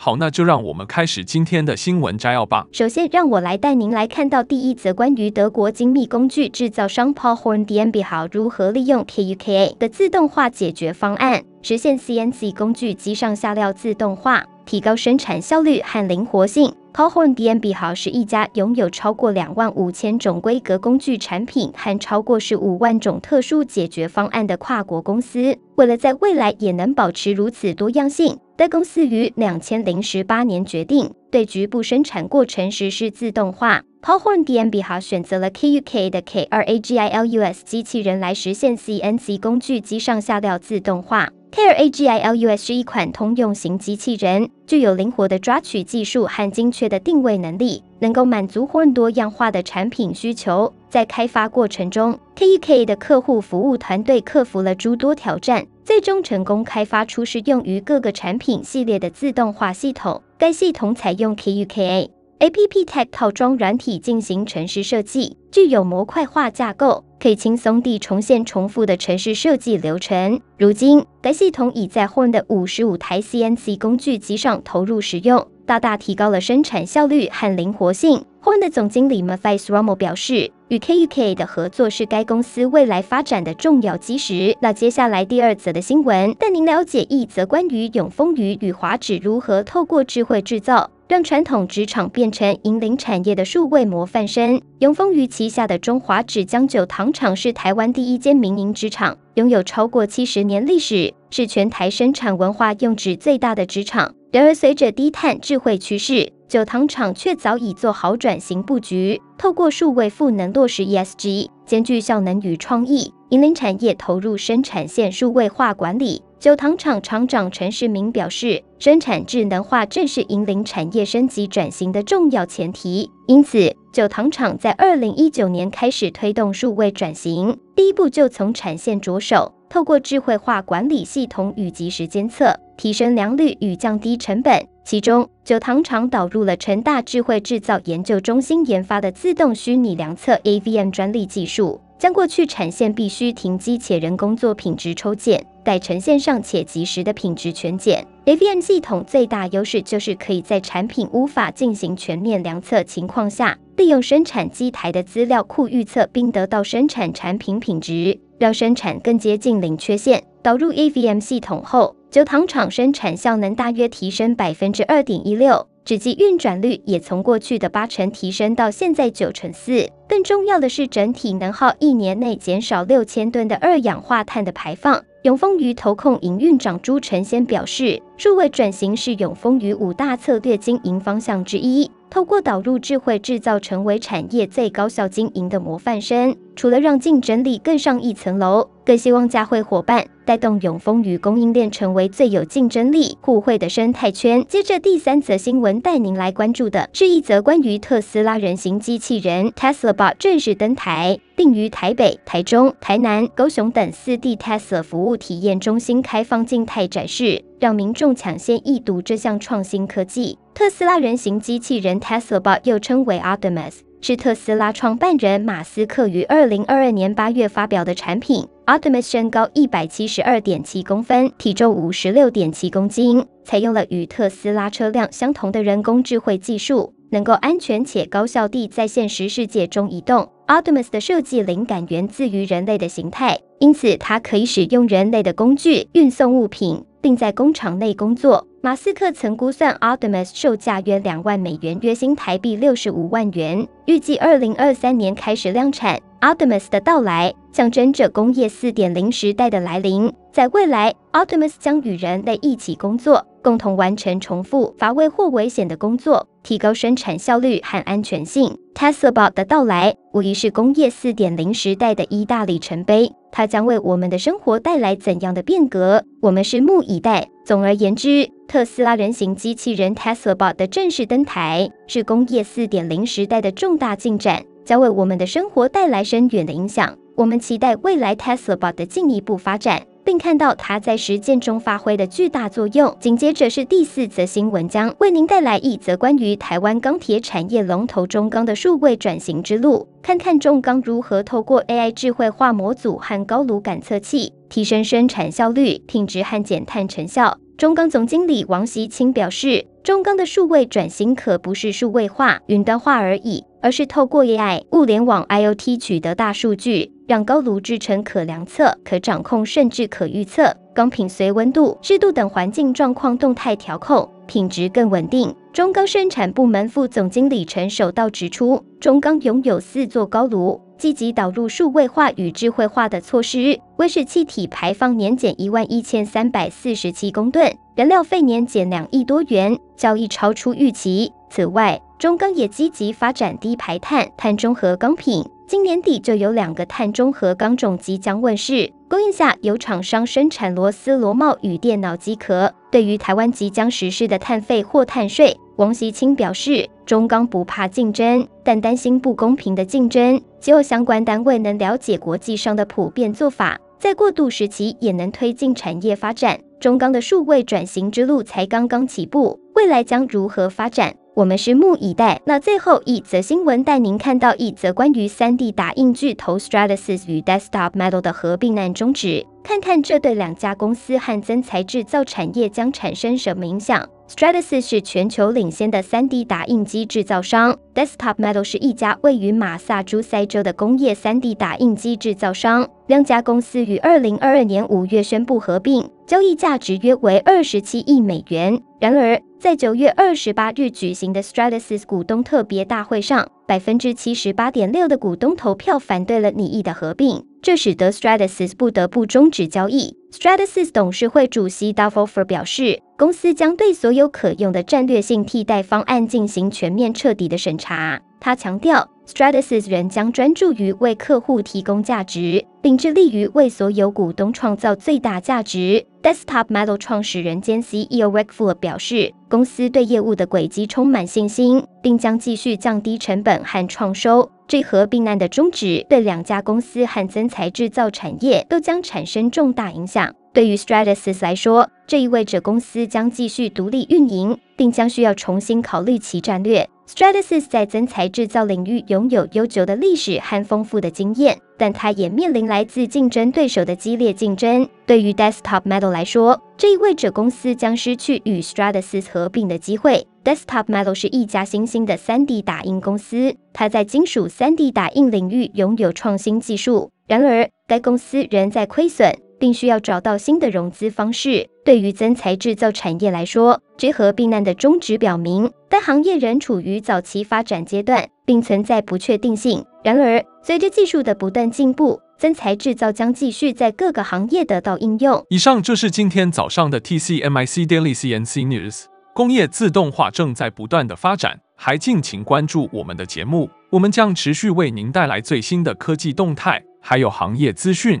好，那就让我们开始今天的新闻摘要吧。首先，让我来带您来看到第一则关于德国精密工具制造商 Paul Horn GmbH 如何利用 KUKA 的自动化解决方案，实现 CNC 工具机上下料自动化，提高生产效率和灵活性。Cohon GmbH 是一家拥有超过两万五千种规格工具产品和超过十五万种特殊解决方案的跨国公司。为了在未来也能保持如此多样性，该公司于两千零十八年决定对局部生产过程实施自动化。Paul Horn GmbH 选择了 KUK 的 K2AGILUS 机器人来实现 CNC 工具机上下料自动化。KRAGILUS 是一款通用型机器人，具有灵活的抓取技术和精确的定位能力，能够满足 Horn 多样化的产品需求。在开发过程中，KUK 的客户服务团队克服了诸多挑战。最终成功开发出适用于各个产品系列的自动化系统。该系统采用 KUKA AppTech 套装软体进行程式设计，具有模块化架构，可以轻松地重现重复的程式设计流程。如今，该系统已在 Horn 的五十五台 CNC 工具机上投入使用。大大提高了生产效率和灵活性。Horn 的总经理 Matthias Rommel 表示，与 KUK 的合作是该公司未来发展的重要基石。那接下来第二则的新闻，带您了解一则关于永丰余与华纸如何透过智慧制造，让传统纸厂变成引领产业的数位模范生。永丰余旗下的中华纸浆酒糖厂是台湾第一间民营纸厂，拥有超过七十年历史，是全台生产文化用纸最大的纸厂。然而，随着低碳智慧趋势，酒糖厂却早已做好转型布局，透过数位赋能落实 ESG，兼具效能与创意，引领产业投入生产线数位化管理。酒糖厂厂长陈世明表示，生产智能化正是引领产业升级转型的重要前提。因此，酒糖厂在二零一九年开始推动数位转型，第一步就从产线着手。透过智慧化管理系统与即时监测，提升良率与降低成本。其中，酒糖厂导入了成大智慧制造研究中心研发的自动虚拟量测 AVM 专利技术，将过去产线必须停机且人工做品质抽检，改成线上且即时的品质全检。AVM 系统最大优势就是可以在产品无法进行全面量测情况下，利用生产机台的资料库预测并得到生产产品品质。让生产更接近零缺陷。导入 AVM 系统后，酒糖厂生产效能大约提升百分之二点一六，纸机运转率也从过去的八成提升到现在九成四。更重要的是，整体能耗一年内减少六千吨的二氧化碳的排放。永丰鱼投控营运长朱承先表示，数位转型是永丰鱼五大策略经营方向之一。透过导入智慧制造，成为产业最高效经营的模范生。除了让竞争力更上一层楼，更希望嘉惠伙伴带动永丰余供应链成为最有竞争力、互惠的生态圈。接着第三则新闻带您来关注的是一则关于特斯拉人形机器人 Tesla Bot 正式登台，并于台北、台中、台南、高雄等四地 Tesla 服务体验中心开放静态展示，让民众抢先一睹这项创新科技。特斯拉人形机器人 Tesla Bot 又称为 Optimus，是特斯拉创办人马斯克于二零二二年八月发表的产品。Optimus 身高一百七十二点七公分，体重五十六点七公斤，采用了与特斯拉车辆相同的人工智慧技术，能够安全且高效地在现实世界中移动。Optimus 的设计灵感源自于人类的形态，因此它可以使用人类的工具运送物品，并在工厂内工作。马斯克曾估算 Optimus 售价约两万美元，约新台币六十五万元，预计二零二三年开始量产。Optimus 的到来象征着工业四点零时代的来临，在未来，Optimus 将与人类一起工作，共同完成重复、乏味或危险的工作，提高生产效率和安全性。Tesla Bot 的到来无疑是工业四点零时代的一大里程碑。它将为我们的生活带来怎样的变革？我们拭目以待。总而言之，特斯拉人形机器人 Tesla Bot 的正式登台，是工业4.0时代的重大进展，将为我们的生活带来深远的影响。我们期待未来 Tesla Bot 的进一步发展。并看到它在实践中发挥的巨大作用。紧接着是第四则新闻，将为您带来一则关于台湾钢铁产业龙头中钢的数位转型之路，看看中钢如何透过 AI 智慧化模组和高炉感测器，提升生产效率、品质和减碳成效。中钢总经理王习清表示，中钢的数位转型可不是数位化、云端化而已，而是透过 AI、物联网、IoT 取得大数据。让高炉制成可量测、可掌控，甚至可预测，钢品随温度、湿度等环境状况动态调控，品质更稳定。中钢生产部门副总经理陈守道指出，中钢拥有四座高炉，积极导入数位化与智慧化的措施，温室气体排放年减一万一千三百四十七公吨，燃料费年减两亿多元，交易超出预期。此外，中钢也积极发展低排碳、碳中和钢品。今年底就有两个碳中和钢种即将问世，供应下由厂商生产螺丝螺帽与电脑机壳。对于台湾即将实施的碳费或碳税，王锡钦表示，中钢不怕竞争，但担心不公平的竞争。只有相关单位能了解国际上的普遍做法，在过渡时期也能推进产业发展。中钢的数位转型之路才刚刚起步，未来将如何发展？我们拭目以待。那最后一则新闻带您看到一则关于 3D 打印巨头 Stratasys 与 Desktop Metal 的合并案终止，看看这对两家公司和增材制造产业将产生什么影响。Stratasys 是全球领先的 3D 打印机制造商，Desktop Metal 是一家位于马萨诸塞州的工业 3D 打印机制造商。两家公司于2022年5月宣布合并，交易价值约为27亿美元。然而，在九月二十八日举行的 Stratasys 股东特别大会上，百分之七十八点六的股东投票反对了拟议的合并，这使得 Stratasys 不得不终止交易。Stratasys 董事会主席 d u f f e r f e r 表示，公司将对所有可用的战略性替代方案进行全面彻底的审查。他强调，Stratasys 仍将专注于为客户提供价值，并致力于为所有股东创造最大价值。Desktop Metal 创始人兼 CEO Ric Fulop 表示，公司对业务的轨迹充满信心，并将继续降低成本和创收。这合并案的终止对两家公司和增材制造产业都将产生重大影响。对于 Stratasys 来说，这意味着公司将继续独立运营，并将需要重新考虑其战略。Stratasys 在增材制造领域拥有悠久的历史和丰富的经验，但它也面临来自竞争对手的激烈竞争。对于 Desktop Metal 来说，这意味着公司将失去与 Stratasys 合并的机会。Desktop Metal 是一家新兴的 3D 打印公司，它在金属 3D 打印领域拥有创新技术。然而，该公司仍在亏损。并需要找到新的融资方式。对于增材制造产业来说，结合避难的终止表明，该行业仍处于早期发展阶段，并存在不确定性。然而，随着技术的不断进步，增材制造将继续在各个行业得到应用。以上就是今天早上的 TCMIC Daily CNC News。工业自动化正在不断的发展，还敬请关注我们的节目，我们将持续为您带来最新的科技动态，还有行业资讯。